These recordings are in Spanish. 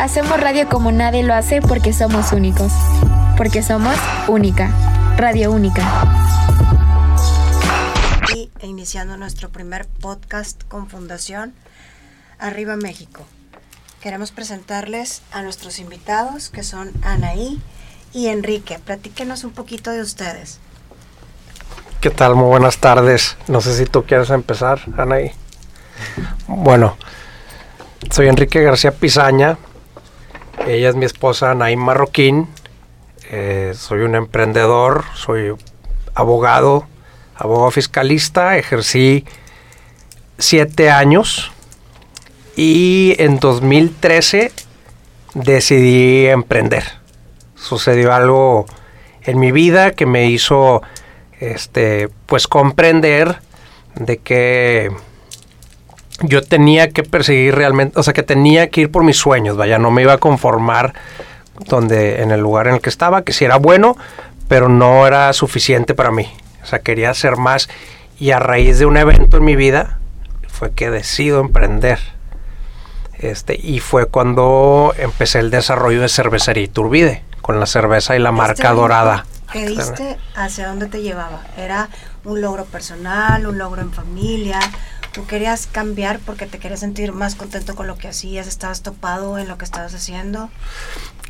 Hacemos radio como nadie lo hace porque somos únicos. Porque somos única. Radio única. Y iniciando nuestro primer podcast con Fundación Arriba México. Queremos presentarles a nuestros invitados que son Anaí y Enrique. Platíquenos un poquito de ustedes. ¿Qué tal? Muy buenas tardes. No sé si tú quieres empezar, Anaí. Bueno, soy Enrique García Pizaña. Ella es mi esposa Anaí Marroquín. Eh, soy un emprendedor, soy abogado, abogado fiscalista. Ejercí siete años y en 2013 decidí emprender. Sucedió algo en mi vida que me hizo este pues comprender de que yo tenía que perseguir realmente, o sea, que tenía que ir por mis sueños, vaya, no me iba a conformar donde en el lugar en el que estaba, que si era bueno, pero no era suficiente para mí. O sea, quería hacer más y a raíz de un evento en mi vida fue que decido emprender. Este, y fue cuando empecé el desarrollo de cervecería Iturbide, con la cerveza y la Este marca dorada. ¿Qué viste? ¿Hacia dónde te llevaba? ¿Era un logro personal, un logro en familia? ¿Tú querías cambiar porque te querías sentir más contento con lo que hacías? ¿Estabas topado en lo que estabas haciendo?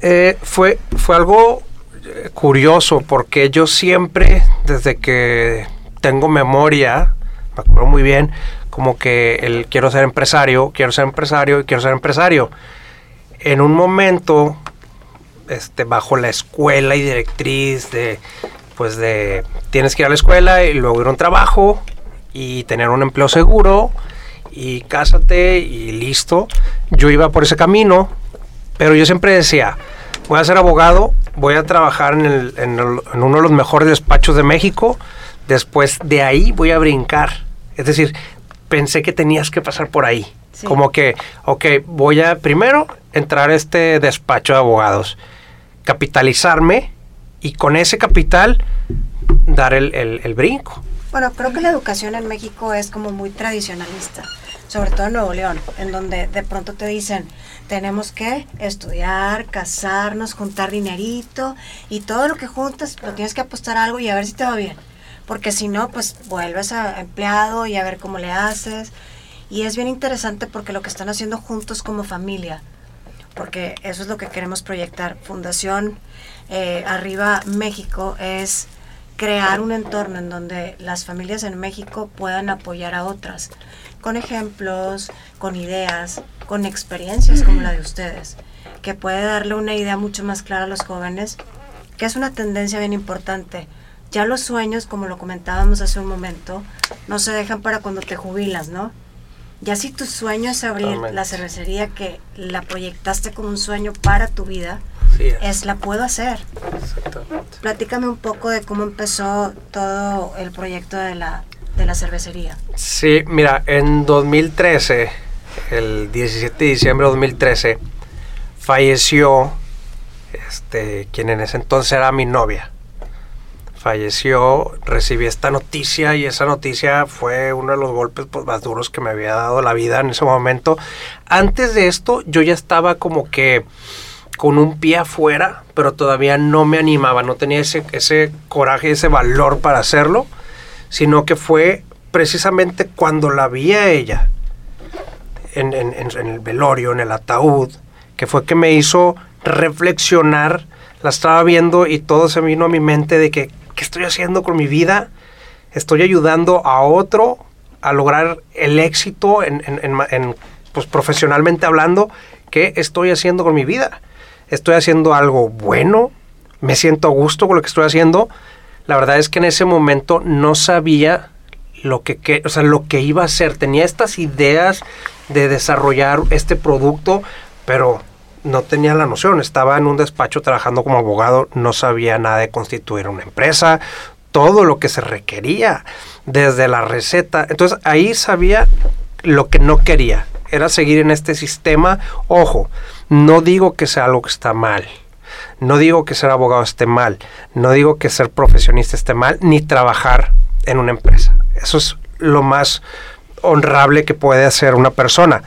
Eh, fue, fue algo eh, curioso porque yo siempre, desde que tengo memoria, me acuerdo muy bien, como que el quiero ser empresario, quiero ser empresario y quiero ser empresario. En un momento, este, bajo la escuela y directriz de, pues de, tienes que ir a la escuela y luego ir a un trabajo y tener un empleo seguro y cásate y listo. Yo iba por ese camino, pero yo siempre decía, voy a ser abogado, voy a trabajar en, el- en el- en uno de los mejores despachos de México, después de ahí voy a brincar. Es decir, pensé que tenías que pasar por ahí. Sí. Como que, ok, voy a primero entrar a este despacho de abogados, capitalizarme y con ese capital dar el, el- el brinco. Bueno, creo que la educación en México es como muy tradicionalista, sobre todo en Nuevo León, en donde de pronto te dicen, tenemos que estudiar, casarnos, juntar dinerito y todo lo que juntas lo tienes que apostar a algo y a ver si te va bien. Porque si no, pues vuelves a empleado y a ver cómo le haces. Y es bien interesante porque lo que están haciendo juntos como familia, porque eso es lo que queremos proyectar. Fundación eh, Arriba México es crear un entorno en donde las familias en México puedan apoyar a otras, con ejemplos, con ideas, con experiencias como la de ustedes, que puede darle una idea mucho más clara a los jóvenes, que es una tendencia bien importante. Ya los sueños, como lo comentábamos hace un momento, no se dejan para cuando te jubilas, ¿no? Ya si tu sueño es abrir Totalmente. la cervecería que la proyectaste como un sueño para tu vida, Sí, es la puedo hacer. exactamente. Platícame un poco de cómo empezó todo el proyecto de la, de la cervecería. Sí, mira, en 2013, el 17 de diciembre de 2013, falleció este, quien en ese entonces era mi novia. Falleció, recibí esta noticia y esa noticia fue uno de los golpes pues, más duros que me había dado la vida en ese momento. Antes de esto yo ya estaba como que con un pie afuera, pero todavía no me animaba, no tenía ese, ese coraje, ese valor para hacerlo, sino que fue precisamente cuando la vi a ella en, en- el velorio, en el ataúd, que fue que me hizo reflexionar, la estaba viendo y todo se vino a mi mente de que, ¿qué estoy haciendo con mi vida? Estoy ayudando a otro a lograr el éxito pues, profesionalmente hablando, ¿qué estoy haciendo con mi vida? ¿Estoy haciendo algo bueno? ¿Me siento a gusto con lo que estoy haciendo? La verdad es que en ese momento no sabía lo que, que- o sea, lo que iba a hacer. Tenía estas ideas de desarrollar este producto, pero no tenía la noción. Estaba en un despacho trabajando como abogado, no sabía nada de constituir una empresa, todo lo que se requería, desde la receta. Entonces ahí sabía lo que no quería, era seguir en este sistema. Ojo, no digo que sea algo que está mal. No digo que ser abogado esté mal, no digo que ser profesionista esté mal, ni trabajar en una empresa. Eso es lo más honrable que puede hacer una persona.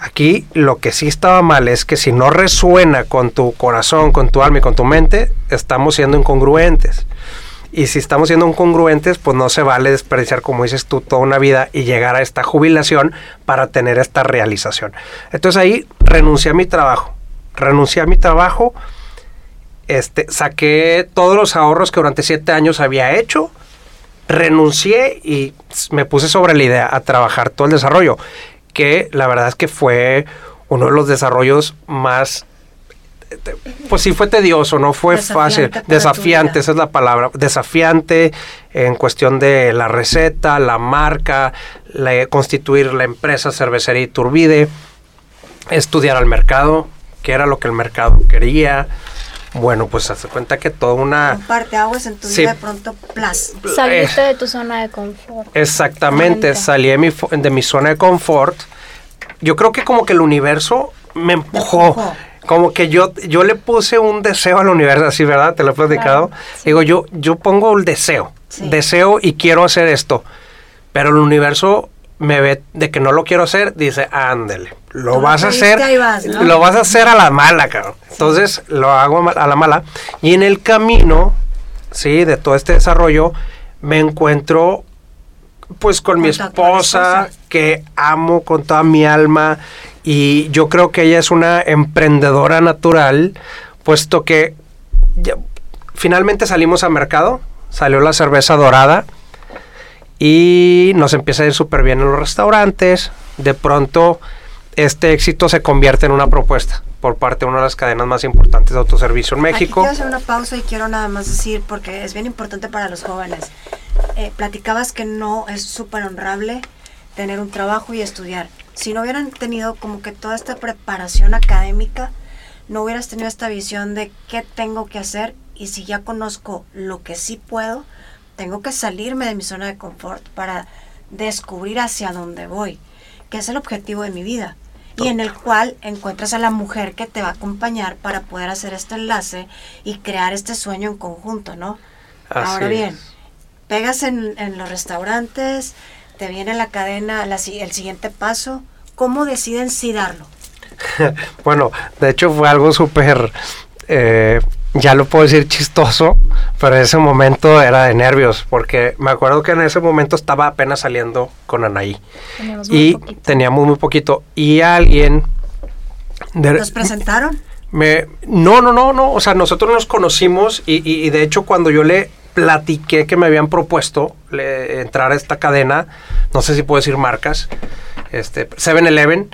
Aquí lo que sí estaba mal es que si no resuena con tu corazón, con tu alma y con tu mente, estamos siendo incongruentes. Y si estamos siendo incongruentes, pues no se vale desperdiciar, como dices tú, toda una vida y llegar a esta jubilación para tener esta realización. Entonces ahí renuncié a mi trabajo. Renuncié a mi trabajo, este, saqué todos los ahorros que durante siete años había hecho, renuncié y me puse sobre la idea a trabajar todo el desarrollo, que la verdad es que fue uno de los desarrollos más pues sí fue tedioso, no fue fácil, desafiante, esa es la palabra, desafiante en cuestión de la receta, la marca, constituir la empresa cervecería Iturbide, estudiar al mercado, qué era lo que el mercado quería. Bueno, pues hace cuenta que toda una... Un parte aguas en tu vida de pronto plus. Saliste de tu zona de confort. Exactamente, salí de mi, de mi zona de confort. Yo creo que como que el universo me empujó como que yo, yo le puse un deseo al universo, así, ¿verdad? Te lo he platicado. Digo, yo, yo pongo el deseo, deseo y quiero hacer esto, pero el universo me ve de que no lo quiero hacer, dice, ándele, lo vas a hacer, lo vas a hacer a la mala, cabrón. Entonces lo hago a la mala. Y en el camino, sí, de todo este desarrollo, me encuentro pues con mi esposa, que amo con toda mi alma, y yo creo que ella es una emprendedora natural, puesto que finalmente salimos al mercado, salió la cerveza dorada y nos empieza a ir súper bien en los restaurantes. De pronto este éxito se convierte en una propuesta por parte de una de las cadenas más importantes de autoservicio en México. quiero hacer una pausa y quiero nada más decir, porque es bien importante para los jóvenes. Eh, platicabas que no es súper honrable tener un trabajo y estudiar si no hubieran tenido como que toda esta preparación académica, no hubieras tenido esta visión de qué tengo que hacer y si ya conozco lo que sí puedo, tengo que salirme de mi zona de confort para descubrir hacia dónde voy, que es el objetivo de mi vida y en el cual encuentras a la mujer que te va a acompañar para poder hacer este enlace y crear este sueño en conjunto, ¿no? Ahora bien, pegas en, en los restaurantes, te viene la cadena, el siguiente paso, ¿cómo deciden si darlo? bueno, de hecho fue algo súper, eh, ya lo puedo decir chistoso, pero en ese momento era de nervios, porque me acuerdo que en ese momento estaba apenas saliendo con Anaí. y teníamos muy poquito. Y alguien... ¿Nos presentaron? Me, no, no, no, no. O sea, nosotros nos conocimos y, y de hecho cuando yo le platiqué que me habían propuesto entrar a esta cadena, no sé si puedo decir marcas, este, 7-Eleven,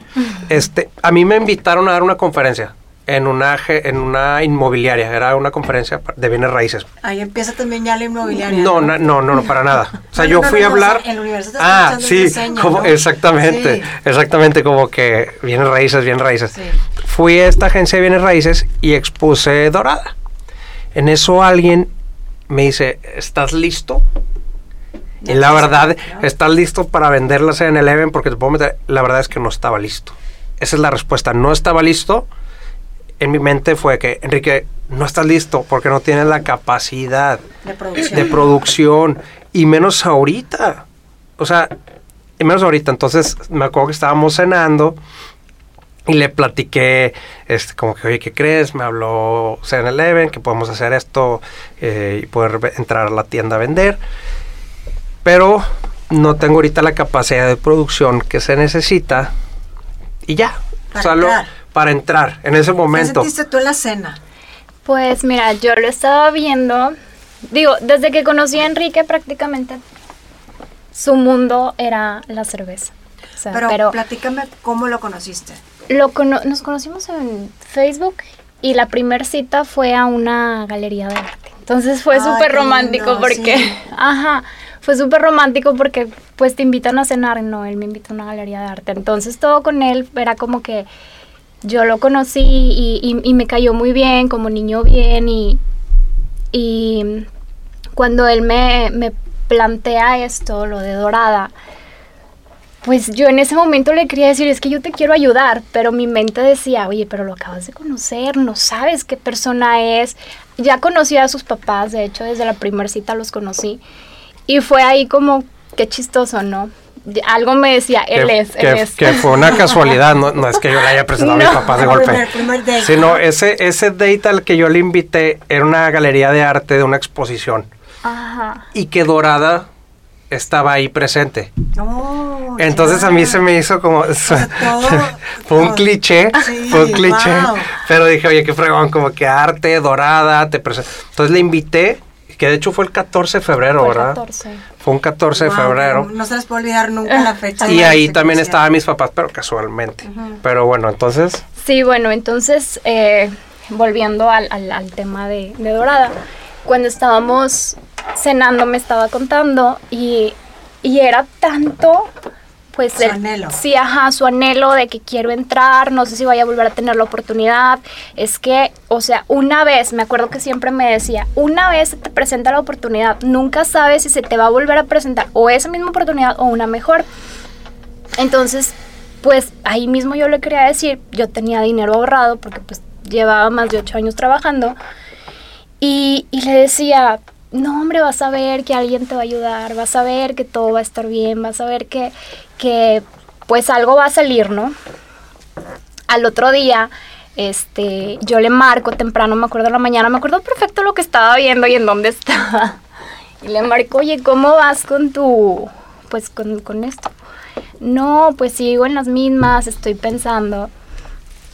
este, a mí me invitaron a dar una conferencia en una en una inmobiliaria, era una conferencia de bienes raíces. Ahí empieza también ya la inmobiliaria. No, no, no, no, para nada. O sea, yo fui a hablar. en la ah, sí, como, exactamente, exactamente como que bienes raíces, bienes raíces. Fui a esta agencia de bienes raíces y expuse Dorada. En eso alguien me dice, ¿estás listo? Y la verdad, ¿estás listo para venderlas en el Eleven? Porque te puedo meter, la verdad es que no estaba listo. Esa es la respuesta, no estaba listo. En mi mente fue que, Enrique, no estás listo porque no tienes la capacidad de producción. de producción y menos ahorita. O sea, y menos ahorita. Entonces me acuerdo que estábamos cenando y le platiqué, este, como que, oye, ¿qué crees? Me habló 7-Eleven, que podemos hacer esto eh, y poder entrar a la tienda a vender. Pero no tengo ahorita la capacidad de producción que se necesita. Y ya. Para entrar. Para entrar en ese momento. ¿Qué sentiste tú en la cena? Pues mira, yo lo estaba viendo. Digo, desde que conocí a Enrique prácticamente su mundo era la cerveza. pero, pero platícame cómo lo conociste lo nos conocimos en Facebook y la primera cita fue a una galería de arte. Entonces fue súper romántico porque, ajá, fue súper romántico porque pues te invitan a cenar, no, él me invita a una galería de arte. Entonces todo con él era como que yo lo conocí y, me cayó muy bien, como niño bien y, y cuando él me, me plantea esto, lo de Dorada, pues yo en ese momento le quería decir, es que yo te quiero ayudar, pero mi mente decía, oye, pero lo acabas de conocer, no sabes qué persona es. Ya conocí a sus papás, de hecho, desde la primera cita los conocí. Y fue ahí como, qué chistoso, ¿no? Algo me decía, él que, es, que, él es. que fue una casualidad, no, no es que yo le haya presentado a mis No. papás de golpe. Sino ese, ese date al que yo le invité era una galería de arte de una exposición. Ajá. Y que Dorada estaba ahí presente. Oh, Entonces a mí se me hizo como... todo- fue un todo- cliché, Sí, fue un cliché. wow. Pero dije, oye, qué fregón, como que arte, dorada, te presento. Entonces le invité, que de hecho fue el 14 de febrero, Fue el ¿verdad? 14. Fue un 14 de febrero. No se les puede olvidar nunca la fecha. Y ahí también estaban mis papás, pero casualmente. Pero bueno, entonces... Sí, bueno, entonces, eh, volviendo al, al- al tema de, de Dorada, cuando estábamos cenando me estaba contando y, y era tanto, pues... Su el- anhelo. Sí, ajá, su anhelo de que quiero entrar, no sé si vaya a volver a tener la oportunidad. Es que, o sea, una vez, me acuerdo que siempre me decía, una vez se te presenta la oportunidad, nunca sabes si se te va a volver a presentar o esa misma oportunidad o una mejor. Entonces, pues ahí mismo yo le quería decir, yo tenía dinero ahorrado porque pues llevaba más de ocho años trabajando y, y le decía, no hombre, vas a ver que alguien te va a ayudar, vas a ver que todo va a estar bien, vas a ver que, que pues algo va a salir, ¿no? Al otro día, este, yo le marco temprano, me acuerdo de la mañana, me acuerdo perfecto lo que estaba viendo y en dónde estaba. Y le marco, oye, ¿cómo vas con tu, pues con, con esto? No, pues sigo en las mismas, estoy pensando.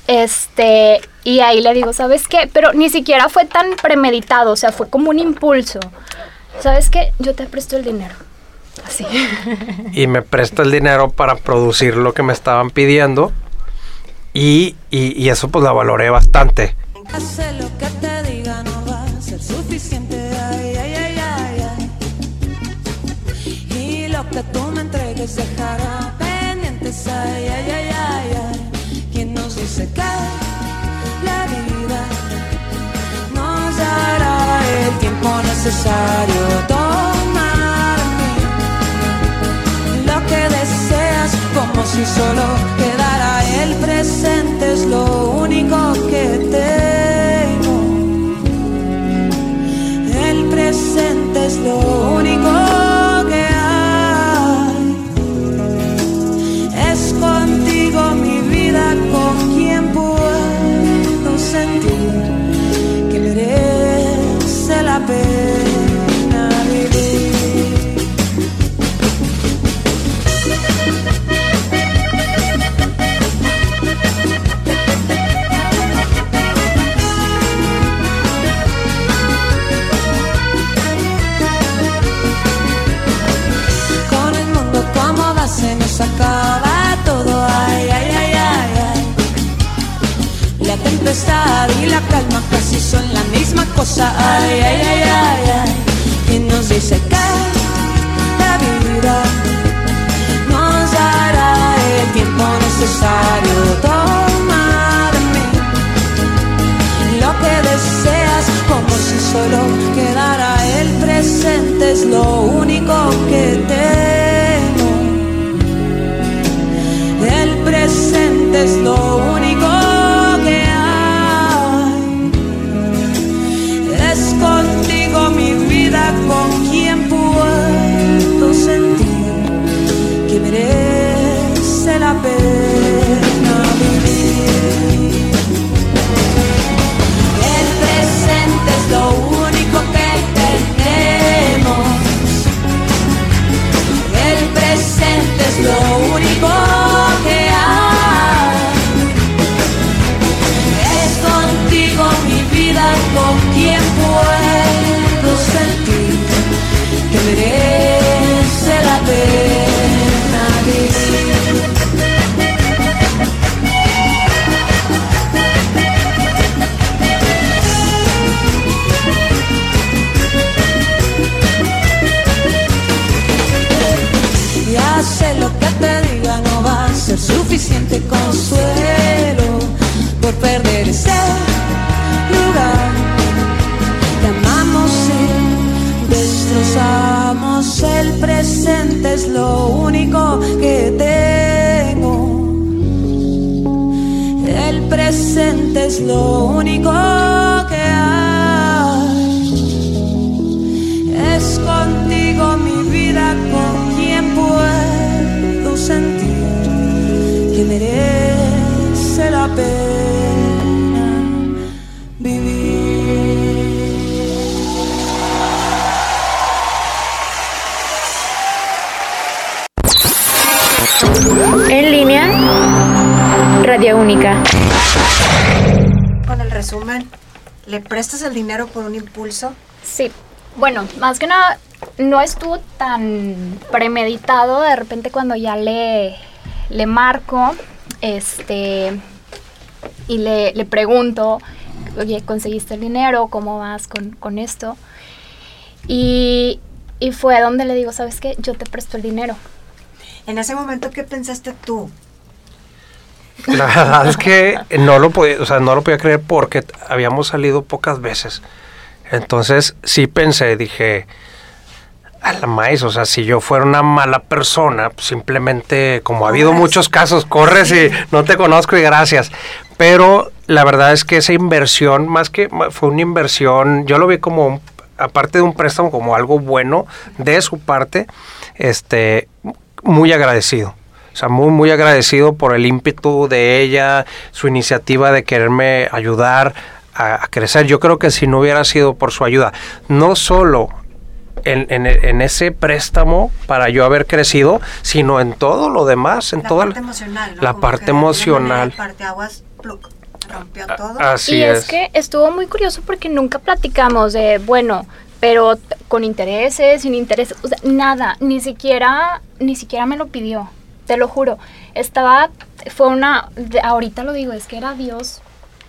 Este, y ahí le digo, ¿sabes qué? Pero ni siquiera fue tan premeditado, o sea, fue como un impulso. ¿Sabes qué? Yo te presto el dinero. Así. y me prestó el dinero para producir lo que me estaban pidiendo y, y- y eso pues la valoré bastante. Hace lo que te necesario? Tomar lo que deseas como si solo quedara el presente es lo único que tengo el presente es lo único solo quedara el presente es lo único que tengo el presente es lo único que hay. Es contigo mi vida con quien puedo sentir que merece la pena presente prestas el dinero por un impulso? Sí, bueno, más que nada no estuvo tan premeditado de repente cuando ya le, le marco este y le, le pregunto, oye, ¿conseguiste el dinero? ¿Cómo vas con, con esto? Y, y fue donde le digo, ¿sabes qué? Yo te presto el dinero. En ese momento, ¿qué pensaste tú? La verdad es que no lo podía, o sea, no lo podía creer porque habíamos salido pocas veces. Entonces sí pensé, dije, a la maíz, o sea, si yo fuera una mala persona, pues, simplemente, como ha habido muchos casos, corres y no te conozco y gracias. Pero la verdad es que esa inversión, más que fue una inversión, yo lo vi como, un- aparte de un préstamo, como algo bueno de su parte, este, muy agradecido. O sea, muy, muy agradecido por el ímpetu de ella, su iniciativa de quererme ayudar a, a crecer. Yo creo que si no hubiera sido por su ayuda, no solo en, en- en ese préstamo para yo haber crecido, sino en todo lo demás, en la toda parte emocional, ¿no? la parte emocional. parteaguas, pluc, rompió todo. Así y es. es. que estuvo muy curioso porque nunca platicamos de, bueno, pero con intereses, sin intereses, o sea, nada, ni siquiera, ni siquiera me lo pidió, te lo juro. Estaba, fue una, ahorita lo digo, es que era Dios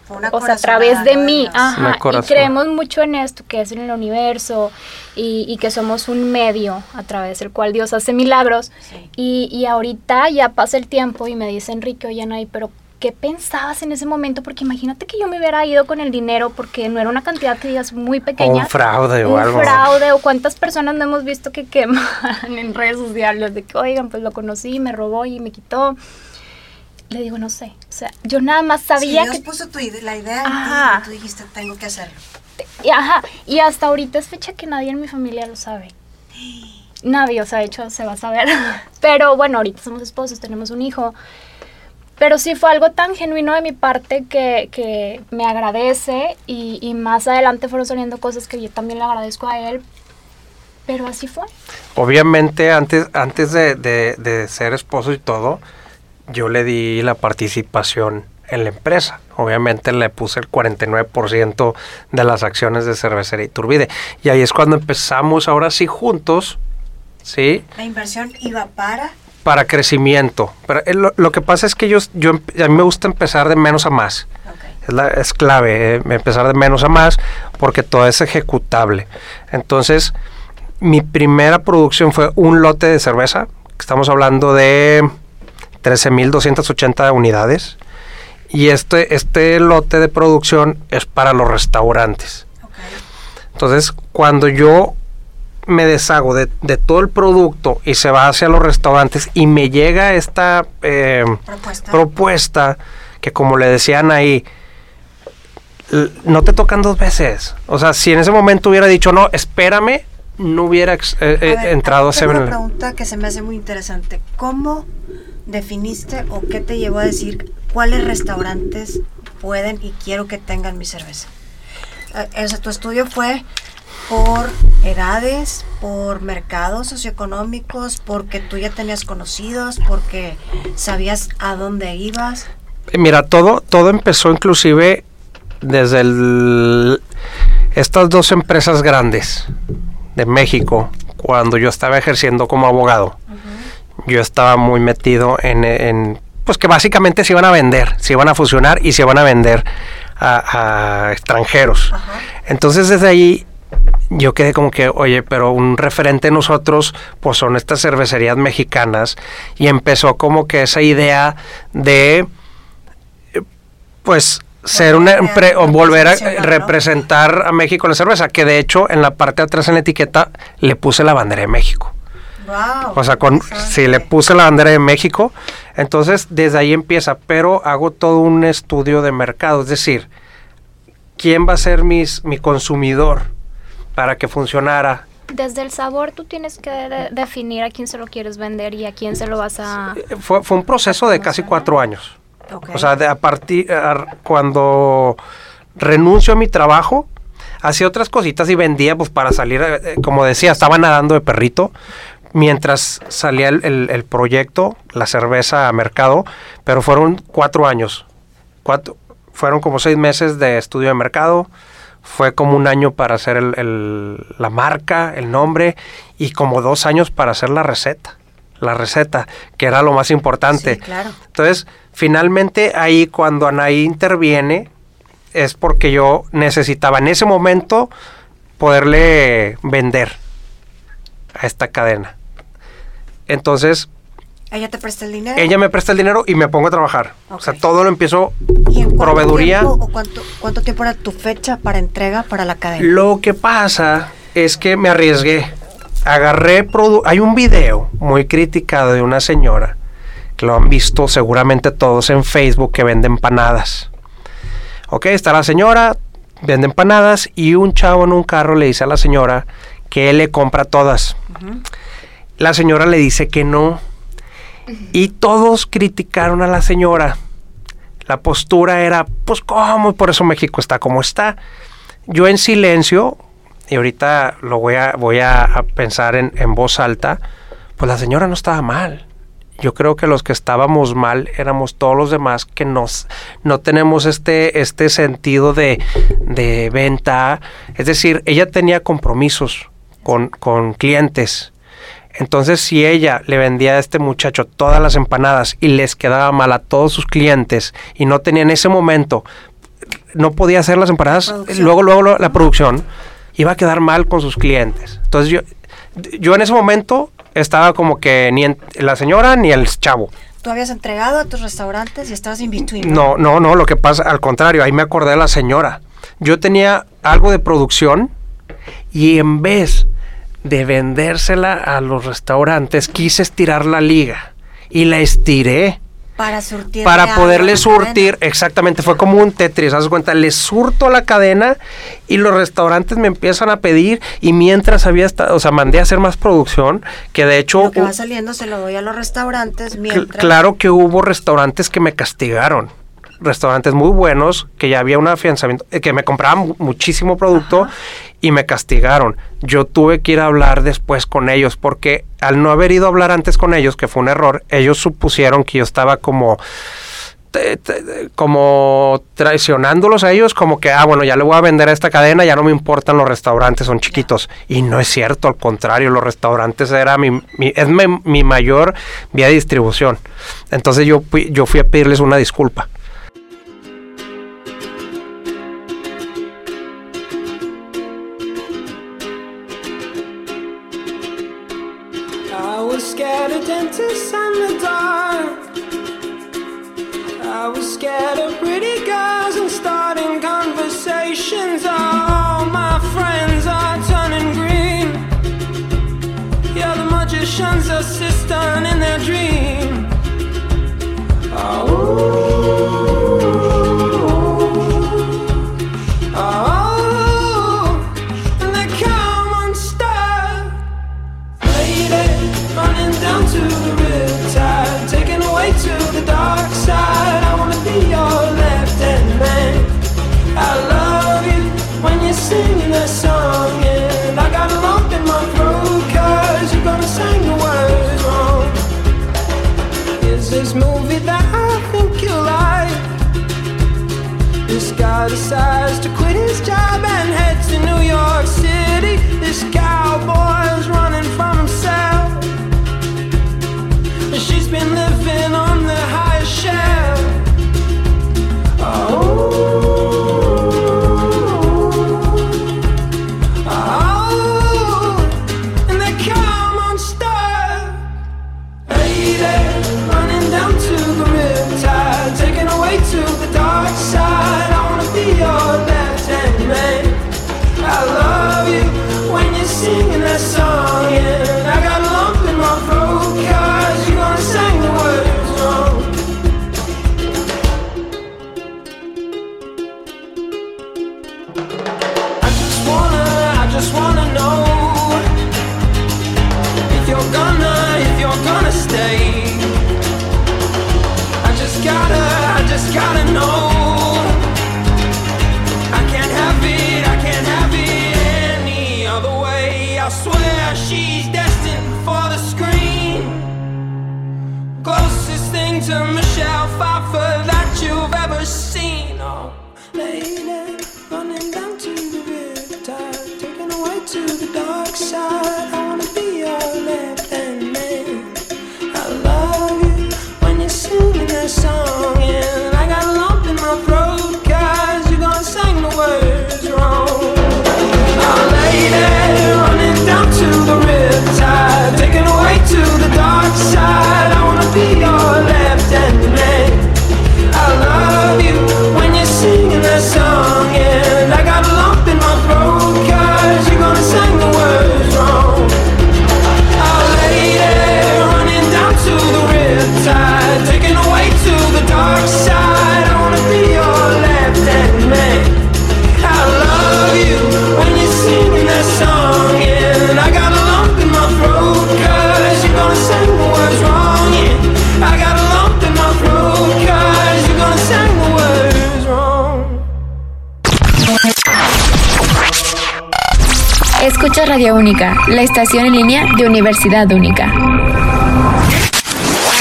una o sea, a través de mí, ajá, y creemos mucho en esto, que es en el universo, y, y que somos un medio a través del cual Dios hace milagros, Sí. y, y ahorita ya pasa el tiempo y me dice Enrique, oye, Anaí, pero ¿qué pensabas en ese momento? Porque imagínate que yo me hubiera ido con el dinero, porque no era una cantidad que digas muy O pequeña. un fraude o un algo. fraude, o cuántas personas no hemos visto que queman en redes sociales, de que, oigan, pues lo conocí, me robó y me quitó. Le digo, no sé, o sea, yo nada más sabía sí, Dios que puso tu la idea Ajá. y tú dijiste, tengo que hacerlo. Y, ajá, y hasta ahorita es fecha que nadie en mi familia lo sabe. Nadie, o sea, de hecho se va a saber. Pero bueno, ahorita somos esposos, tenemos un hijo. Pero sí fue algo tan genuino de mi parte que, que me agradece y, y más adelante fueron saliendo cosas que yo también le agradezco a él. Pero así fue. Obviamente, antes, antes de, de- de ser esposo y todo, yo le di la participación en la empresa. Obviamente le puse el 49% de las acciones de Cervecería Iturbide. Y ahí es cuando empezamos ahora sí juntos, ¿sí? La inversión iba para... Para crecimiento. Pero eh, lo, lo que pasa es que yo, yo, empe- a mí me gusta empezar de menos a más. Es, la- es clave eh, empezar de menos a más porque todo es ejecutable. Entonces, mi primera producción fue un lote de cerveza. Estamos hablando de 13.280 unidades. Y este, este lote de producción es para los restaurantes. Entonces, cuando yo me deshago de, de todo el producto y se va hacia los restaurantes y me llega esta eh, Propuesta. propuesta que como le decían ahí, no te tocan dos veces. O sea, si en ese momento hubiera dicho, no, espérame, no hubiera eh, A eh, ver, entrado a una 7 pregunta que se me hace muy interesante. ¿Cómo definiste o qué te llevó a decir cuáles restaurantes pueden y quiero que tengan mi cerveza? Eh, o sea, tu estudio fue por edades, por mercados socioeconómicos, porque tú ya tenías conocidos, porque sabías a dónde ibas. Mira, todo, todo empezó inclusive desde el- estas dos empresas grandes de México, cuando yo estaba ejerciendo como abogado. Yo estaba muy metido en, en, pues que básicamente se iban a vender, se iban a fusionar y se iban a vender a, a extranjeros. Entonces desde ahí yo quedé como que, oye, pero un referente de nosotros, pues son estas cervecerías mexicanas. Y empezó como que esa idea de, pues, ser una Volver a representar a México en la cerveza. Que de hecho, en la parte de atrás en la etiqueta le puse la bandera de México. Wow. O sea, con, si le puse la bandera de México, entonces desde ahí empieza, pero hago todo un estudio de mercado, es decir, ¿quién va a ser mis, mi consumidor para que funcionara Desde el sabor tú tienes que de- definir a quién se lo quieres vender y a quién se lo vas a... Fue, fue un proceso de casi cuatro años. O sea, de a partir a- cuando renuncio a mi trabajo, hacía otras cositas y vendía, pues para salir, eh, eh, como decía, estaba nadando de perrito mientras salía el, el- el proyecto, la cerveza a mercado, pero fueron cuatro años. Cuatro, fueron como seis meses de estudio de mercado, fue como un año para hacer el- el- la marca, el nombre, y como dos años para hacer la receta. La receta, que era lo más importante. Sí, claro. Entonces, finalmente ahí cuando Anaí interviene, es porque yo necesitaba en ese momento poderle vender a esta cadena. Entonces, Ella te presta el dinero. ella me presta el dinero y me pongo a trabajar. O sea, todo lo empiezo ¿Y en cuánto proveeduría. tiempo o cuánto, cuánto tiempo era tu fecha para entrega para la cadena? Lo que pasa es que me arriesgué. Agarré produ- hay un video muy criticado de una señora que lo han visto seguramente todos en Facebook que vende empanadas. Ok, está la señora, vende empanadas y un chavo en un carro le dice a la señora que él le compra todas. La señora le dice que no. Y todos criticaron a la señora. La postura era, pues, ¿cómo? Por eso México está como está. Yo en silencio, y ahorita lo voy a, voy a pensar en, en voz alta, pues la señora no estaba mal. Yo creo que los que estábamos mal éramos todos los demás que nos, no tenemos este, este sentido de, de venta. Es decir, ella tenía compromisos con, con clientes. Entonces, si ella le vendía a este muchacho todas las empanadas y les quedaba mal a todos sus clientes y no tenía en ese momento, no podía hacer las empanadas, Producción. luego, luego la producción iba a quedar mal con sus clientes. Entonces, yo, yo en ese momento estaba como que ni en- la señora ni el chavo. Tú habías entregado a tus restaurantes y estabas in between. No, no, no, lo que pasa, al contrario, ahí me acordé de la señora. Yo tenía algo de producción y en vez de vendérsela a los restaurantes, quise estirar la liga y la estiré Para surtir. para poderle surtir, exactamente, fue como un Tetris, haz cuenta, le surto la cadena y los restaurantes me empiezan a pedir y mientras había estado, o sea, mandé a hacer más producción, que de hecho Lo que va saliendo se lo doy a los restaurantes mientras. Claro que hubo restaurantes que me castigaron. Restaurantes muy buenos, que ya había un afianzamiento, eh, que me compraban mu- muchísimo producto y me castigaron. Yo tuve que ir a hablar después con ellos porque al no haber ido a hablar antes con ellos, que fue un error, ellos supusieron que yo estaba como como traicionándolos a ellos, como que, ah, bueno, ya le voy a vender a esta cadena, ya no me importan los restaurantes, son chiquitos. Y no es cierto, al contrario, los restaurantes era mi, mi- es mi, mayor vía de distribución. Entonces yo, yo fui a pedirles una disculpa. Assistant in their dream. Oh, Radio Única, la estación en línea de Universidad Única.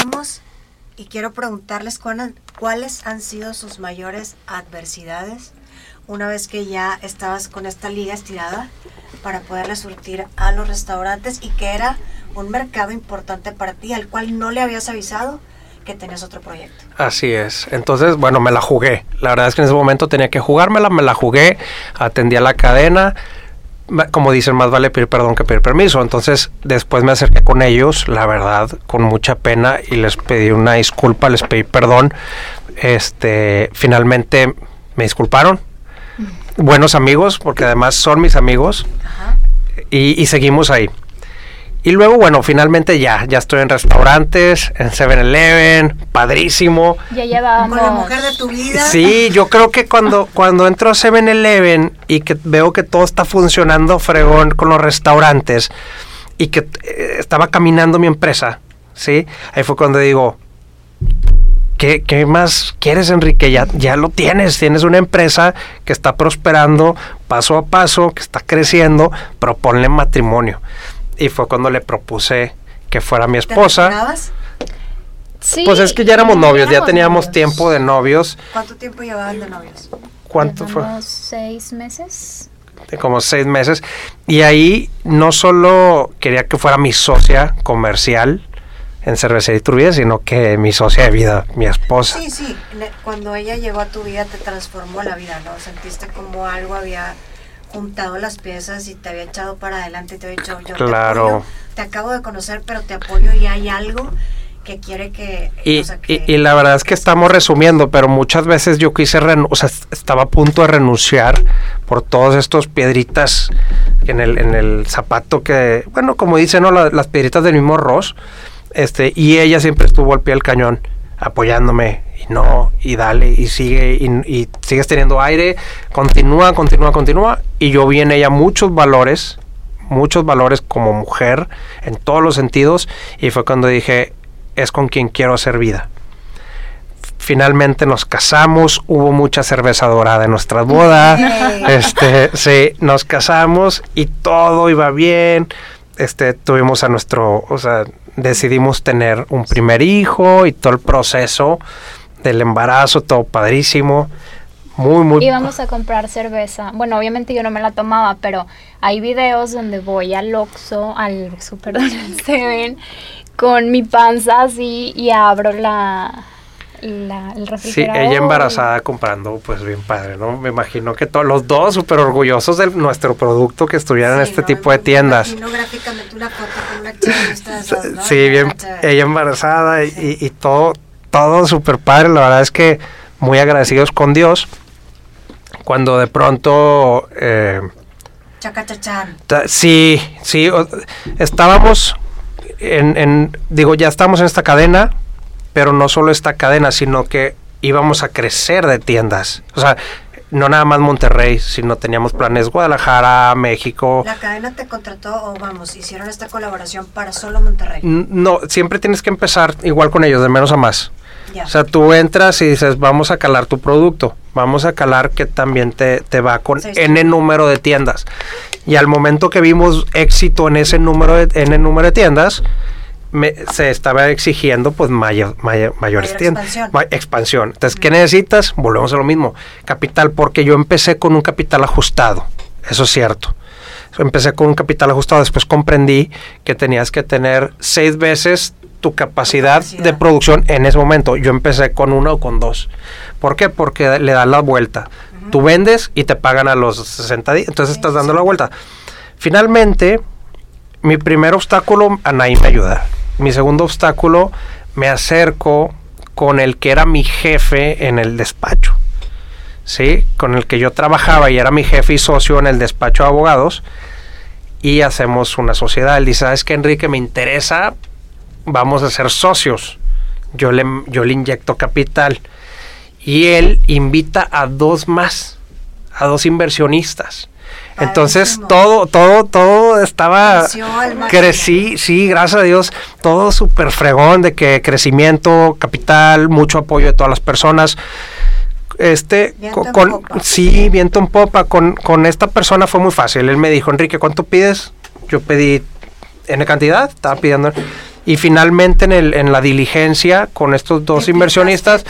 Vamos y quiero preguntarles cuál- cuáles han sido sus mayores adversidades una vez que ya estabas con esta liga estirada para poderle surtir a los restaurantes y que era un mercado importante para ti al cual no le habías avisado que tenías otro proyecto. Así es. Entonces, bueno, me la jugué. La verdad es que en ese momento tenía que jugármela, me la jugué, atendí a la cadena. Como dicen, más vale pedir perdón que pedir permiso. Entonces, después me acerqué con ellos, la verdad, con mucha pena y les pedí una disculpa, les pedí perdón. Este, finalmente me disculparon. Buenos amigos, porque además son mis amigos Ajá. y, y seguimos ahí. Y luego, bueno, finalmente ya, ya estoy en restaurantes, en 7-Eleven, padrísimo. Ya llevábamos... Con la mujer de tu vida. Sí, yo creo que cuando, cuando entro a 7-Eleven y que veo que todo está funcionando fregón con los restaurantes y que eh, estaba caminando mi empresa, ¿sí? Ahí fue cuando digo, ¿qué, qué más quieres, Enrique? Ya, ya lo tienes, tienes una empresa que está prosperando paso a paso, que está creciendo, proponle matrimonio. Y fue cuando le propuse que fuera mi ¿Te esposa. retirabas? Sí, Pues es que ya éramos novios, ya teníamos novios. tiempo de novios. ¿Cuánto tiempo llevaban de novios? ¿Cuánto fue? Seis meses. de como seis meses. Y ahí no solo quería que fuera mi socia comercial en cervecería Iturbide, sino que mi socia de vida, mi esposa. Sí, sí. Cuando ella llegó a tu vida te transformó la vida, ¿no? Sentiste como algo había juntado las piezas y te había echado para adelante y te había dicho, yo Claro. te apoyo, te acabo de conocer, pero te apoyo y hay algo que quiere que... Y, o sea, que- y- y la verdad es que estamos resumiendo, pero muchas veces yo quise, o sea, est- estaba a punto de renunciar por todos estos piedritas en el, en el zapato que, bueno, como dicen, ¿no? La- las piedritas del mismo Ross, este, y ella siempre estuvo al pie del cañón apoyándome y no, y dale, y sigue, y, y sigues teniendo aire, continúa, continúa, continúa, y yo vi en ella muchos valores, muchos valores como mujer, en todos los sentidos, y fue cuando dije, es con quien quiero hacer vida. Finalmente nos casamos, hubo mucha cerveza dorada en nuestra boda. Este, sí, nos casamos y todo iba bien. Este, tuvimos a nuestro, o sea, decidimos tener un primer hijo y todo el proceso del embarazo, todo padrísimo. Muy, muy Íbamos a comprar cerveza. Bueno, obviamente yo no me la tomaba, pero hay videos donde voy al Oxxo, al Oxxo, perdón, al Seven, con mi panza así y abro la, la el Sí, refrigerador. ella embarazada comprando, pues bien padre, ¿no? Me imagino que todos los dos súper orgullosos de nuestro producto que estuvieran en Sí, este ¿no? tipo de Me tiendas. imagino gráficamente una foto con una chavista de esas, ¿no? Sí, bien, ella embarazada y, y todo, todo súper padre. La verdad es que muy agradecidos con Dios. Cuando de pronto, eh, sí, sí, estábamos en, en- digo, ya estamos en esta cadena, pero no solo esta cadena, sino que íbamos a crecer de tiendas. O sea, no nada más Monterrey, sino teníamos planes Guadalajara, México. La cadena te contrató o vamos, hicieron esta colaboración para solo Monterrey. No, siempre tienes que empezar igual con ellos, de menos a más. O sea, tú entras y dices, vamos a calar tu producto, vamos a calar que también te, te va con Sí, sí. N número de tiendas. Y al momento que vimos éxito en ese número de, N número de tiendas, me, se estaba exigiendo pues mayor, mayor, mayores Mayor tiendas, expansión. ma- expansión. Entonces, ¿qué necesitas? Volvemos a lo mismo. Capital, porque yo empecé con un capital ajustado. Eso es cierto. Empecé con un capital ajustado, después comprendí que tenías que tener seis veces tu capacidad, capacidad. de producción en ese momento. Yo empecé con uno o con dos. ¿Por qué? Porque le das la vuelta. Tú vendes y te pagan a los 60 días, entonces estás dando la vuelta. Finalmente, mi primer obstáculo, Anaí me ayuda. Mi segundo obstáculo, me acerco con el que era mi jefe en el despacho. ¿Sí? Con el que yo trabajaba y era mi jefe y socio en el despacho de abogados. Y hacemos una sociedad. Él dice, ¿sabes qué, Enrique? Me interesa, vamos a ser socios. Yo le, yo le inyecto capital. Y él invita a dos más, a dos inversionistas. Entonces todo, todo, todo estaba crecí, sí, gracias a Dios, todo súper fregón de que crecimiento, capital, mucho apoyo de todas las personas. Este, Viento co- en con, popa. sí, viento en popa, con, con esta persona fue muy fácil. Él me dijo, Enrique, ¿cuánto pides? Yo pedí N cantidad, estaba pidiendo. Y finalmente en, el, en la diligencia con estos dos inversionistas,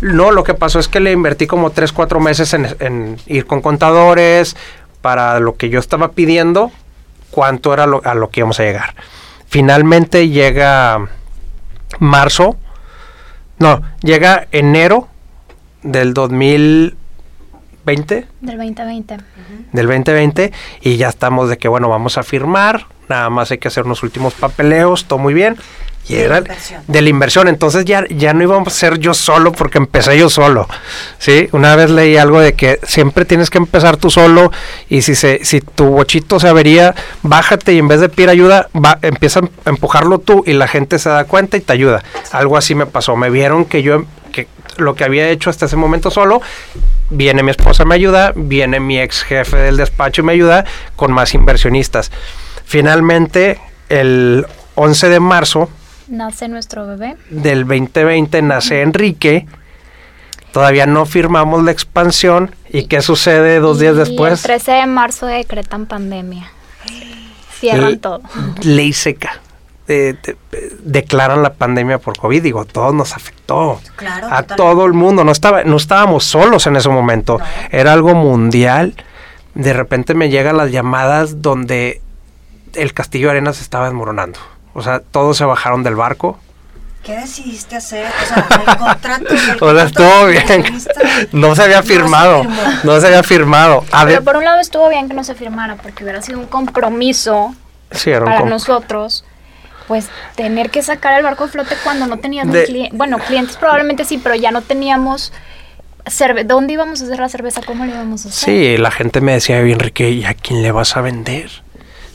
no, lo que pasó es que le invertí como 3, 4 meses en, en ir con contadores para lo que yo estaba pidiendo, cuánto era lo, a lo que íbamos a llegar. Finalmente llega marzo, no, llega enero del 2020 Del 2020. del 2020 y ya estamos de que bueno vamos a firmar nada más hay que hacer unos últimos papeleos todo muy bien. Y De la era inversión. de la inversión. Entonces ya ya no íbamos a ser yo solo porque empecé yo solo sí una vez leí algo de que siempre tienes que empezar tú solo y si se si tu bochito se avería bájate y en vez de pedir ayuda va, empieza a empujarlo tú y la gente se da cuenta y te ayuda. Algo así me pasó. Me vieron que yo que lo que había hecho hasta ese momento solo viene mi esposa me ayuda, viene mi ex jefe del despacho y me ayuda con más inversionistas. Finalmente, el 11 de marzo Nace nuestro bebé. del 2020 nace Enrique. Todavía no firmamos la expansión. ¿Y qué sucede dos días Y después? El 13 de marzo decretan pandemia. Cierran todo. Ley seca. Eh, de- declaran la pandemia por COVID. Digo, todos nos afectó. Claro, a totalmente. todo el mundo. No, estaba, no estábamos solos en ese momento. No. Era algo mundial. De repente me llegan las llamadas donde el castillo de arena se estaba desmoronando. O sea, todos se bajaron del barco. ¿Qué decidiste hacer? O sea, el contrato. el O sea, estuvo bien. No se había no se firmado. No se había firmado. A ver, Pero por un lado estuvo bien que no se firmara porque hubiera sido un compromiso sí, era un para nosotros. Pues tener que sacar el barco a flote cuando no tenías ni De- clien- Bueno, clientes probablemente sí, pero ya no teníamos. cerve- ¿Dónde íbamos a hacer la cerveza? ¿Cómo le íbamos a hacer? Sí, la gente me decía, "Oye, Enrique, ¿y a quién le vas a vender?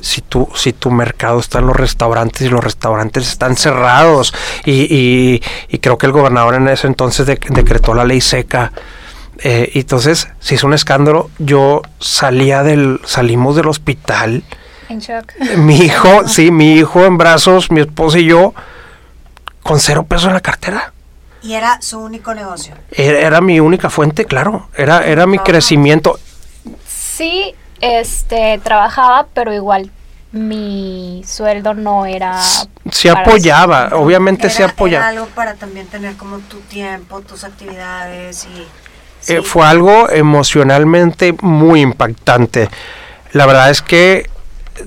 Si tu, si tu mercado está en los restaurantes y los restaurantes están cerrados. Y, y- y creo que el gobernador en ese entonces dec- decretó la ley seca. Eh, y entonces se hizo un escándalo. Yo salía del, salimos del hospital. En shock. Mi hijo, sí, mi hijo en brazos, mi esposa y yo, con cero pesos en la cartera. Y era su único negocio. Era, era mi única fuente, claro. Era, era mi Ajá. crecimiento. Sí, este, trabajaba, pero igual mi sueldo no era. Para apoyaba, obviamente sí Era, era apoyaba. algo para también tener como tu tiempo, tus actividades y... Eh, sí. fue algo emocionalmente muy impactante. La verdad es que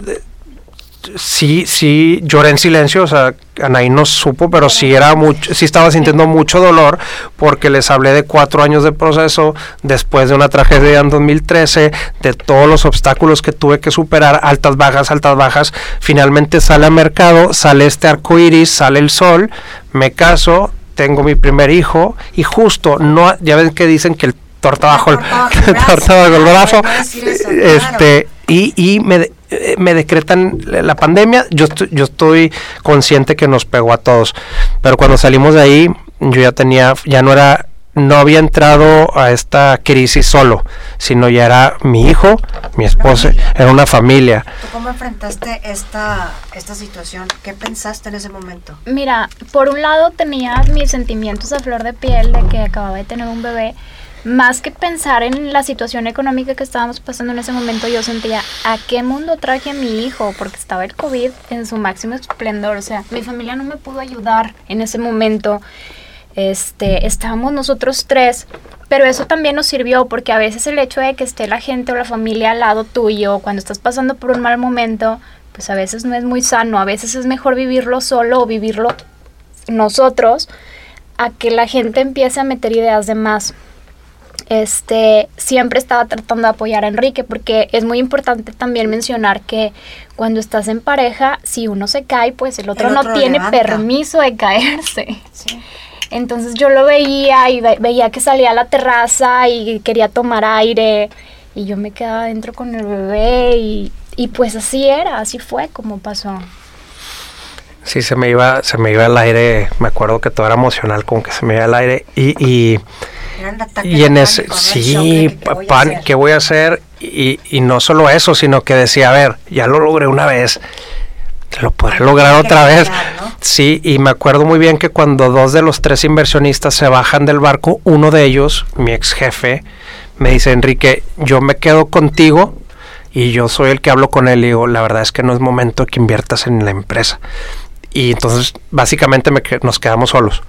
eh, sí, sí, lloré en silencio, o sea, Anaí no supo, pero sí era mucho, sí estaba sintiendo mucho dolor porque les hablé de cuatro años de proceso, después de una tragedia en 2013, de todos los obstáculos que tuve que superar, altas, bajas, altas, bajas, finalmente sale a mercado, sale este arco iris, sale el sol, me caso, tengo mi primer hijo y justo, no, ya ven que dicen que el torta bajo el, torta bajo el brazo. Ah, brazo, este, y, y me, de- eh, me decretan la pandemia, yo estoy, yo estoy consciente que nos pegó a todos, pero cuando salimos de ahí, yo ya tenía, ya no era, no había entrado a esta crisis solo, sino ya era mi hijo, mi esposa, era una familia. ¿Tú cómo enfrentaste esta, esta situación? ¿Qué pensaste en ese momento? Mira, por un lado tenía mis sentimientos a flor de piel de que acababa de tener un bebé. Más que pensar en la situación económica que estábamos pasando en ese momento, yo sentía, ¿a qué mundo traje a mi hijo? Porque estaba el COVID en su máximo esplendor, o sea, mi familia no me pudo ayudar en ese momento. Este, estábamos nosotros tres, pero eso también nos sirvió porque a veces el hecho de que esté la gente o la familia al lado tuyo cuando estás pasando por un mal momento, pues a veces no es muy sano, a veces es mejor vivirlo solo o vivirlo nosotros a que la gente empiece a meter ideas de más. Este, siempre estaba tratando de apoyar a Enrique porque es muy importante también mencionar que cuando estás en pareja, si uno se cae, pues el otro, El otro no tiene levanta. permiso de caerse. Entonces yo lo veía y ve- veía que salía a la terraza y quería tomar aire y yo me quedaba adentro con el bebé y, y pues así era, así fue como pasó. Sí, se me iba, se me iba el aire, me acuerdo que todo era emocional, como que se me iba el aire y, y, y en ese, sí, ¿qué pa- voy a pan- hacer? ¿qué voy a hacer? Y, y no solo eso, sino que decía, a ver, ya lo logré una vez, lo podré lograr otra vez. Sí, y me acuerdo muy bien que cuando dos de los tres inversionistas se bajan del barco, uno de ellos, mi ex jefe, me dice, Enrique, yo me quedo contigo y yo soy el que hablo con él y digo, la verdad es que no es momento que inviertas en la empresa. Y entonces básicamente me nos quedamos solos.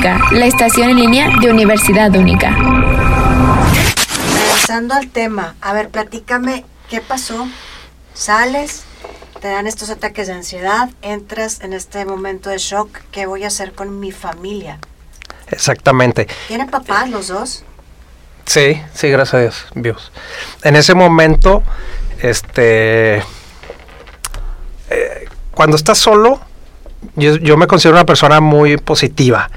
Única, la estación en línea de Universidad Única. Regresando al tema, a ver, platícame qué pasó. Sales, te dan estos ataques de ansiedad, entras en este momento de shock. ¿Qué voy a hacer con mi familia? Exactamente. ¿Tienen papás los dos? Sí, sí, gracias a Dios, vivos. En ese momento, este, eh, cuando estás solo, yo, yo me considero una persona muy positiva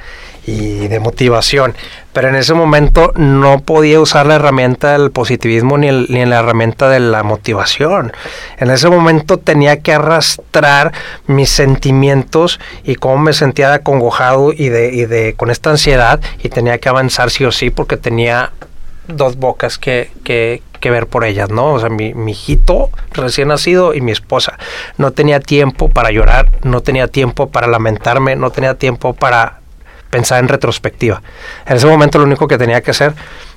y de motivación, pero en ese momento no podía usar la herramienta del positivismo ni, el- ni la herramienta de la motivación. En ese momento tenía que arrastrar mis sentimientos y cómo me sentía de acongojado y de, y de con esta ansiedad y tenía que avanzar sí o sí porque tenía dos bocas que, que, que ver por ellas, ¿no? O sea, mi, mi hijito recién nacido y mi esposa. No tenía tiempo para llorar, no tenía tiempo para lamentarme, no tenía tiempo para pensar en retrospectiva. En ese momento lo único que tenía que hacer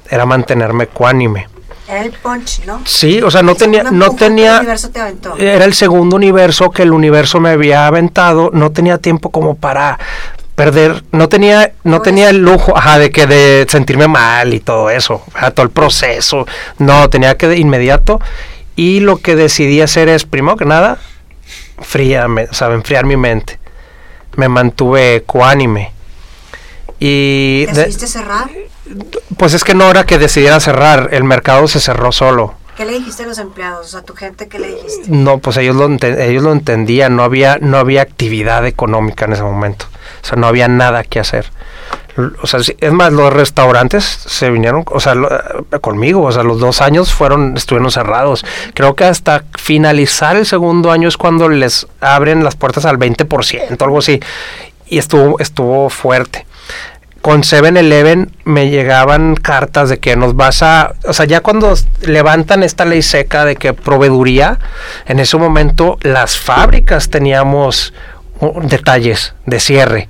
era mantenerme ecuánime. Era el punch, ¿no? Sí, o sea, no El tenía, no El tenía, universo te aventó. era el segundo universo que el universo me había aventado, no tenía tiempo como para perder, no tenía, no Por tenía el lujo, ajá, de que de sentirme mal y todo eso, ajá, todo el proceso, no, tenía que de inmediato y lo que decidí hacer es, primero que nada, fríame, o sea, enfriar mi mente, me mantuve ecuánime y de- ¿Decidiste cerrar? pues es que no era que decidiera cerrar, el mercado se cerró solo. ¿Qué le dijiste a los empleados? A tu gente, ¿qué le dijiste? No, pues ellos lo, ellos lo entendían, no había, no había actividad económica en ese momento, o sea, no había nada que hacer. O sea, es más, los restaurantes se vinieron, o sea, lo- eh, conmigo, o sea, los dos años fueron, estuvieron cerrados. Creo que hasta finalizar el segundo año es cuando les abren las puertas al 20%, algo así, y estuvo, estuvo fuerte con 7-Eleven me llegaban cartas de que nos vas a, o sea, ya cuando levantan esta ley seca de que proveeduría, en ese momento las fábricas teníamos detalles de cierre.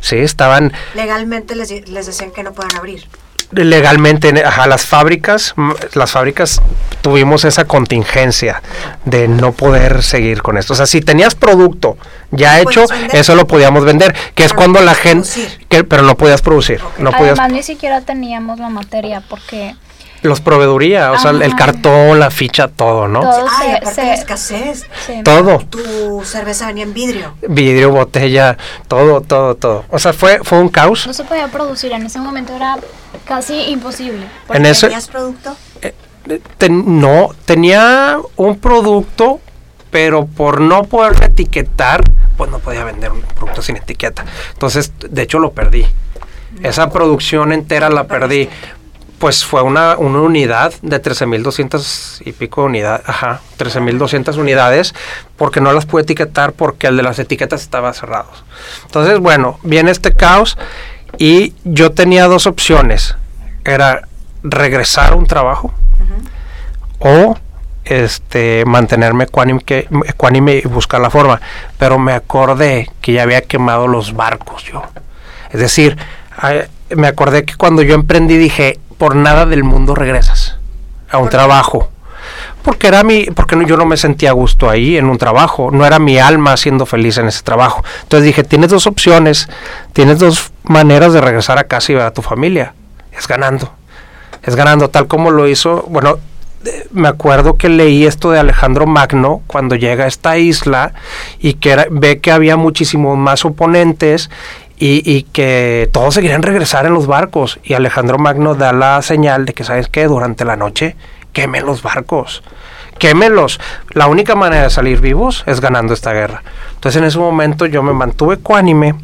Sí, estaban Legalmente les, les decían que no puedan abrir. Legalmente, en- ajá, las fábricas, mm, las fábricas tuvimos esa contingencia de no poder seguir con esto. O sea, si tenías producto ya ¿Lo hecho, vender? eso lo podíamos vender, que es cuando la gente, que, pero no podías producir, no podías Además, ni siquiera teníamos la materia porque Los proveeduría, o sea, el cartón, la ficha, todo, ¿no? Todo. Ay, se- aparte se- de la escasez. sí, Todo. Tu cerveza venía en vidrio. Vidrio, botella, todo, todo, todo. O sea, fue, fue un caos. no se podía producir. En ese momento era casi imposible. En ese, ¿Tenías producto? ten- no, tenía un producto, pero por no poder etiquetar, pues no podía vender un producto sin etiqueta. Entonces, de hecho, lo perdí. Esa producción entera la perdí. Pues fue una, una unidad de 13.200 y pico unidades, ajá, 13.200 unidades, porque no las pude etiquetar porque el de las etiquetas estaba cerrado. Entonces, bueno, viene este caos y yo tenía dos opciones. Era regresar a un trabajo o este mantenerme ecuánime, que- ecuánime y buscar la forma. Pero me acordé que ya había quemado los barcos yo. Es decir, me acordé que cuando yo emprendí dije, por nada del mundo regresas a un trabajo. Porque era mi, porque no- yo no me sentía a gusto ahí en un trabajo, no era mi alma siendo feliz en ese trabajo. Entonces dije, tienes dos opciones, tienes dos maneras de regresar a casa y ver a tu familia. Es ganando. Es ganando, tal como lo hizo, bueno, me acuerdo que leí esto de Alejandro Magno cuando llega a esta isla y que era- ve que había muchísimos más oponentes y, que todos se querían regresar en los barcos. Y Alejandro Magno da la señal de que, ¿sabes qué? Durante la noche quemen los barcos. Quémelos. La única manera de salir vivos es ganando esta guerra. Entonces en ese momento yo me mantuve ecuánime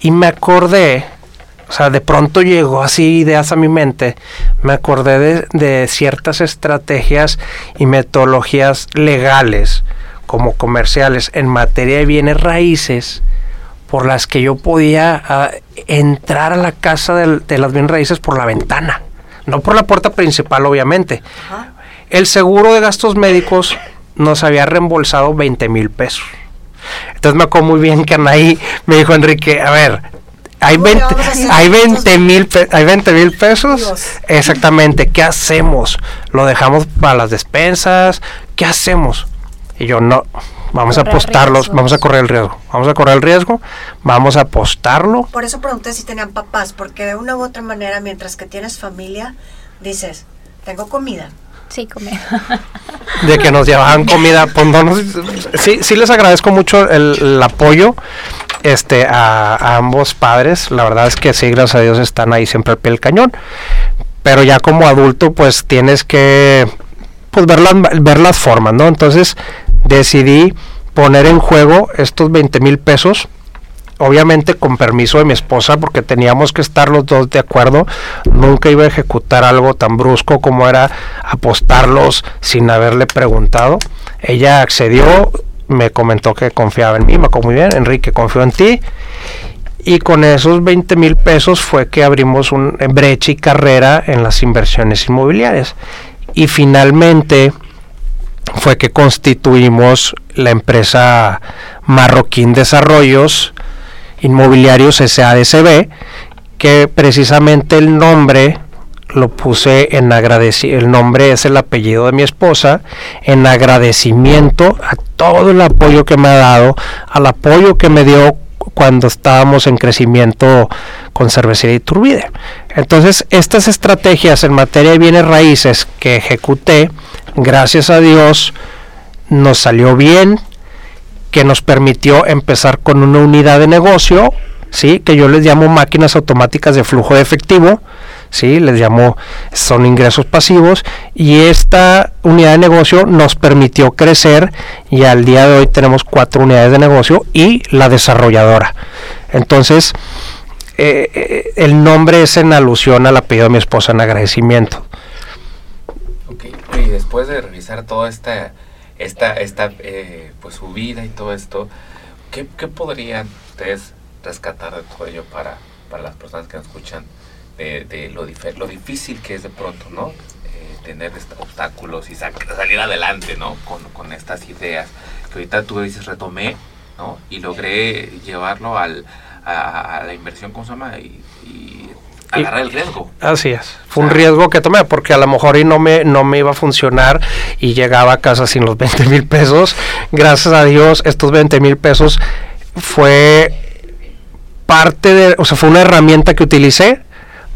y me acordé, o sea, de pronto llegó así ideas a mi mente, me acordé de, de ciertas estrategias y metodologías legales como comerciales en materia de bienes raíces por las que yo podía ah, entrar a la casa del- de las bienes raíces por la ventana, no por la puerta principal obviamente. Ajá. El seguro de gastos médicos nos había reembolsado 20 mil pesos. Entonces me acuerdo muy bien que Anaí me dijo, Enrique, a ver, hay ¿Cómo le 20 vamos a hacer hay nosotros? 20 mil hay 20 mil pesos. Dios. Exactamente, ¿qué hacemos? ¿Lo dejamos para las despensas? ¿Qué hacemos? Y yo, no, Vamos a apostarlos, riesgos. vamos a correr el riesgo. Vamos a correr el riesgo, vamos a apostarlo. Por eso pregunté si tenían papás, porque de una u otra manera, mientras que tienes familia, dices, tengo comida. Sí, comida. de que nos llevaban comida. Pues no nos- sí, sí les agradezco mucho el, el apoyo este a, a ambos padres. La verdad es que sí, gracias a Dios están ahí siempre al pie del cañón. Pero ya como adulto, pues tienes que pues ver las, ver las formas, ¿no? Entonces decidí poner en juego estos 20 mil pesos obviamente con permiso de mi esposa porque teníamos que estar los dos de acuerdo. Nunca iba a ejecutar algo tan brusco como era apostarlos sin haberle preguntado. Ella accedió me comentó que confiaba en mí me dijo muy bien Enrique confío en ti y con esos 20 mil pesos fue que abrimos un brecha y carrera en las inversiones inmobiliarias. Y finalmente fue que constituimos la empresa Marroquín Desarrollos Inmobiliarios SADCB, que precisamente el nombre lo puse en agradecimiento, el nombre es el apellido de mi esposa, en agradecimiento a todo el apoyo que me ha dado, al apoyo que me dio cuando estábamos en crecimiento con Cervecería Iturbide. Entonces, estas estrategias en materia de bienes raíces que ejecuté, gracias a Dios, nos salió bien, que nos permitió empezar con una unidad de negocio, sí, que yo les llamo máquinas automáticas de flujo de efectivo, sí, les llamo son ingresos pasivos y esta unidad de negocio nos permitió crecer y al día de hoy tenemos cuatro unidades de negocio y la desarrolladora. Entonces, eh, eh, el nombre es en alusión al apellido de mi esposa en agradecimiento. Ok, y después de revisar toda esta, esta, esta eh, pues su vida y todo esto, ¿qué, qué podrían ustedes rescatar de todo ello para, para las personas que nos escuchan de, de lo, lo difícil que es de pronto, ¿no? Eh, tener obstáculos y sa- salir adelante, ¿no? Con, con estas ideas que ahorita tú dices retomé, ¿no? Y logré llevarlo al, a, a la inversión, ¿cómo se llama? Y, y agarrar el riesgo. Así es. Fue un riesgo que tomé porque a lo mejor y no me, no me iba a funcionar y llegaba a casa sin los 20 mil pesos. Gracias a Dios, estos 20 mil pesos fue parte de, o sea, fue una herramienta que utilicé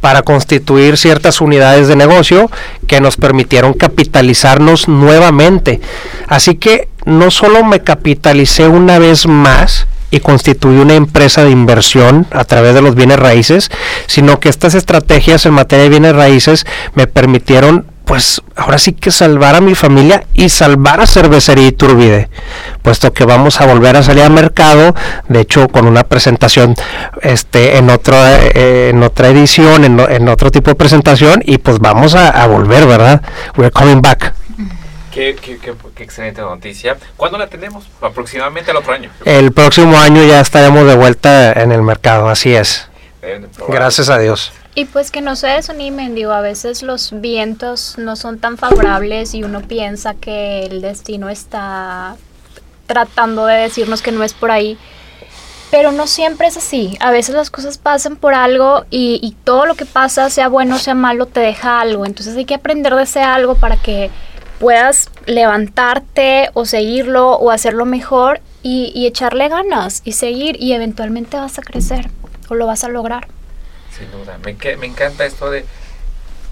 para constituir ciertas unidades de negocio que nos permitieron capitalizarnos nuevamente. Así que no solo me capitalicé una vez más y constituí una empresa de inversión a través de los bienes raíces, sino que estas estrategias en materia de bienes raíces me permitieron pues ahora sí que salvar a mi familia y salvar a Cervecería Iturbide, puesto que vamos a volver a salir al mercado, de hecho con una presentación este en otra eh, en otra edición, en, otro tipo de presentación y pues vamos a, a volver, ¿verdad? We're coming back. Qué, qué, qué- qué excelente noticia. ¿Cuándo la tenemos? Aproximadamente el otro año. El próximo año ya estaremos de vuelta en el mercado, así es. Gracias a Dios. Y pues que no se desanimen, digo, a veces los vientos no son tan favorables y uno piensa que el destino está tratando de decirnos que no es por ahí. Pero no siempre es así. A veces las cosas pasan por algo y, todo lo que pasa, sea bueno o sea malo, te deja algo. Entonces hay que aprender de ese algo para que puedas levantarte o seguirlo o hacerlo mejor y echarle ganas y seguir y eventualmente vas a crecer o lo vas a lograr. Sin duda. Me, me encanta esto de,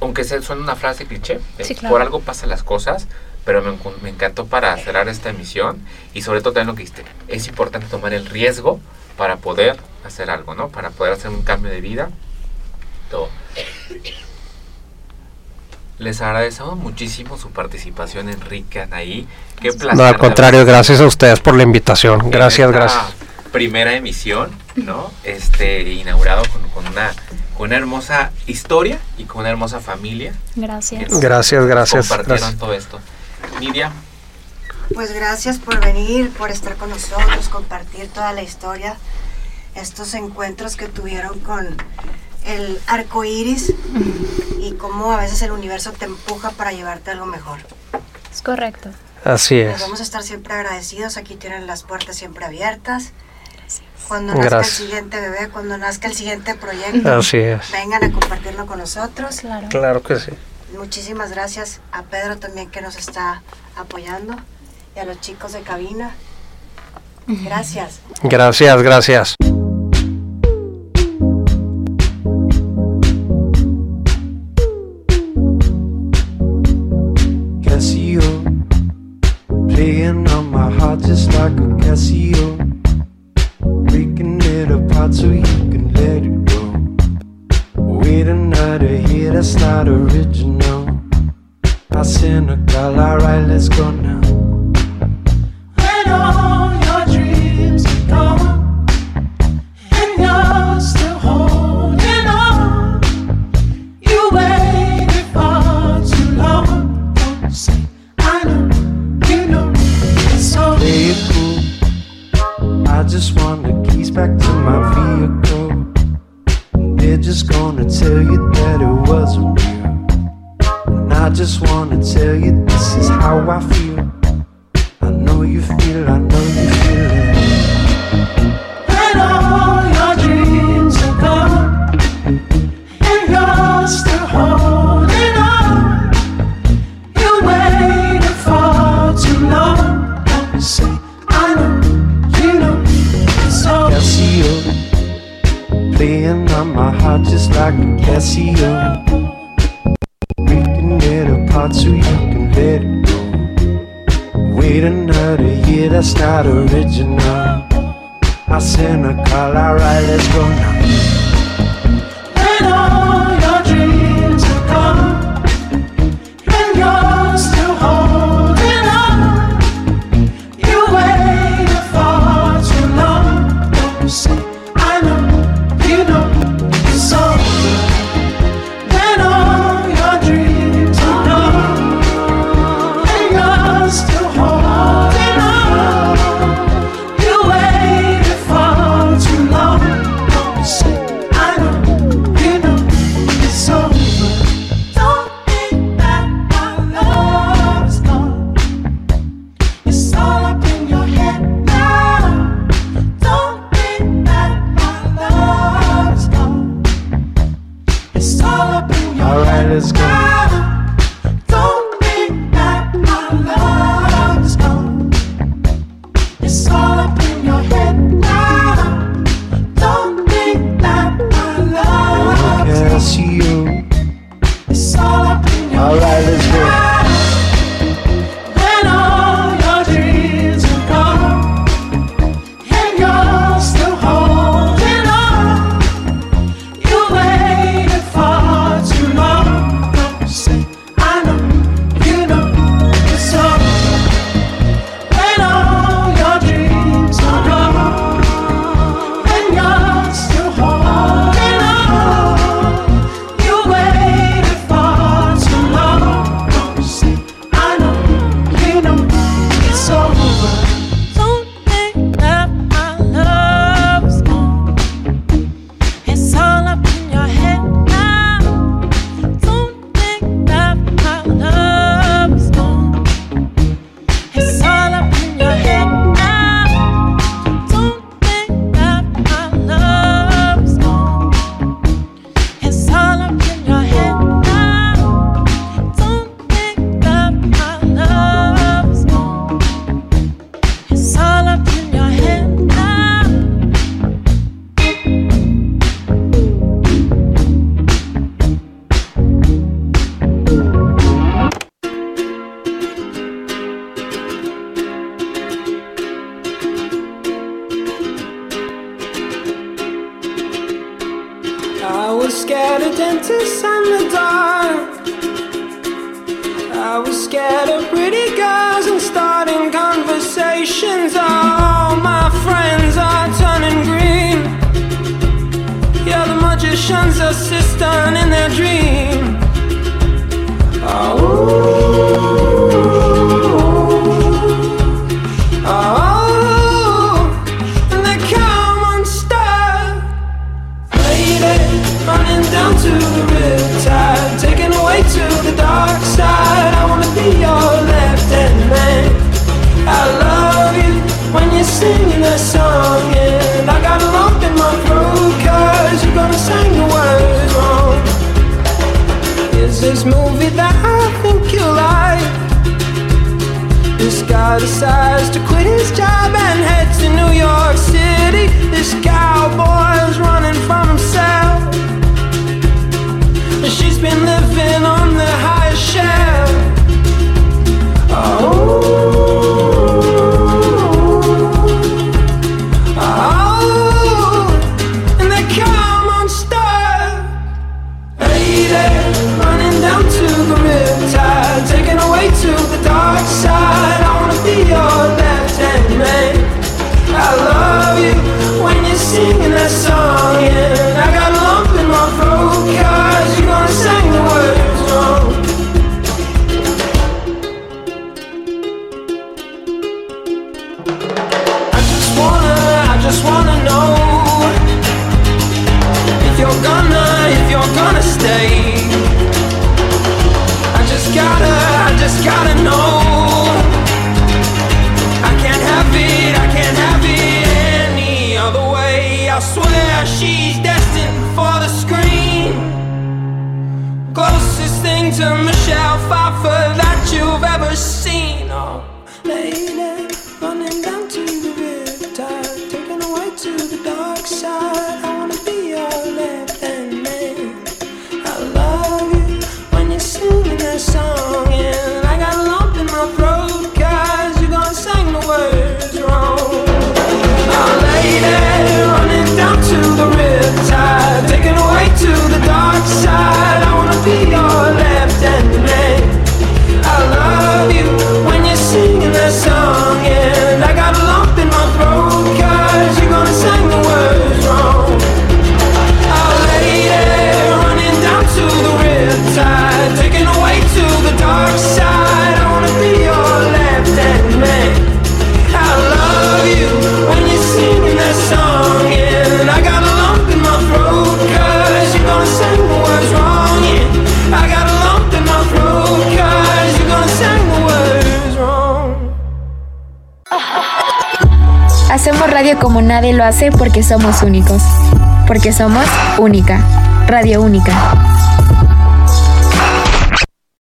aunque se suene una frase cliché, de Sí, claro. por algo pasan las cosas, pero me, encantó para cerrar esta emisión y sobre todo también lo que dijiste, es importante tomar el riesgo para poder hacer algo, ¿no? Para poder hacer un cambio de vida. Todo. Les agradecemos muchísimo su participación, Enrique, Anaí. Qué placer. No, al contrario, gracias a ustedes por la invitación. Gracias, gracias. Primera emisión, ¿no? Este, inaugurado con, con una, con una hermosa historia y con una hermosa familia. Gracias. Gracias, gracias. Compartieron gracias. todo esto. Nidia, Pues gracias por venir, por estar con nosotros, compartir toda la historia, estos encuentros que tuvieron con el arco iris y cómo a veces el universo te empuja para llevarte algo mejor. Es correcto. Así es. vamos a estar siempre agradecidos, aquí tienen las puertas siempre abiertas cuando nazca el siguiente bebé, cuando nazca el siguiente proyecto. Vengan a compartirlo con nosotros. Claro. Claro que sí. Muchísimas gracias a Pedro también que nos está apoyando y a los chicos de cabina. Gracias. Gracias, gracias. Casio, playing on my heart just like a Casio. heart so you can let it go. Wait another year, that's not original. I cynical, alright, let's go now. Porque somos únicos. Porque somos única. Radio única.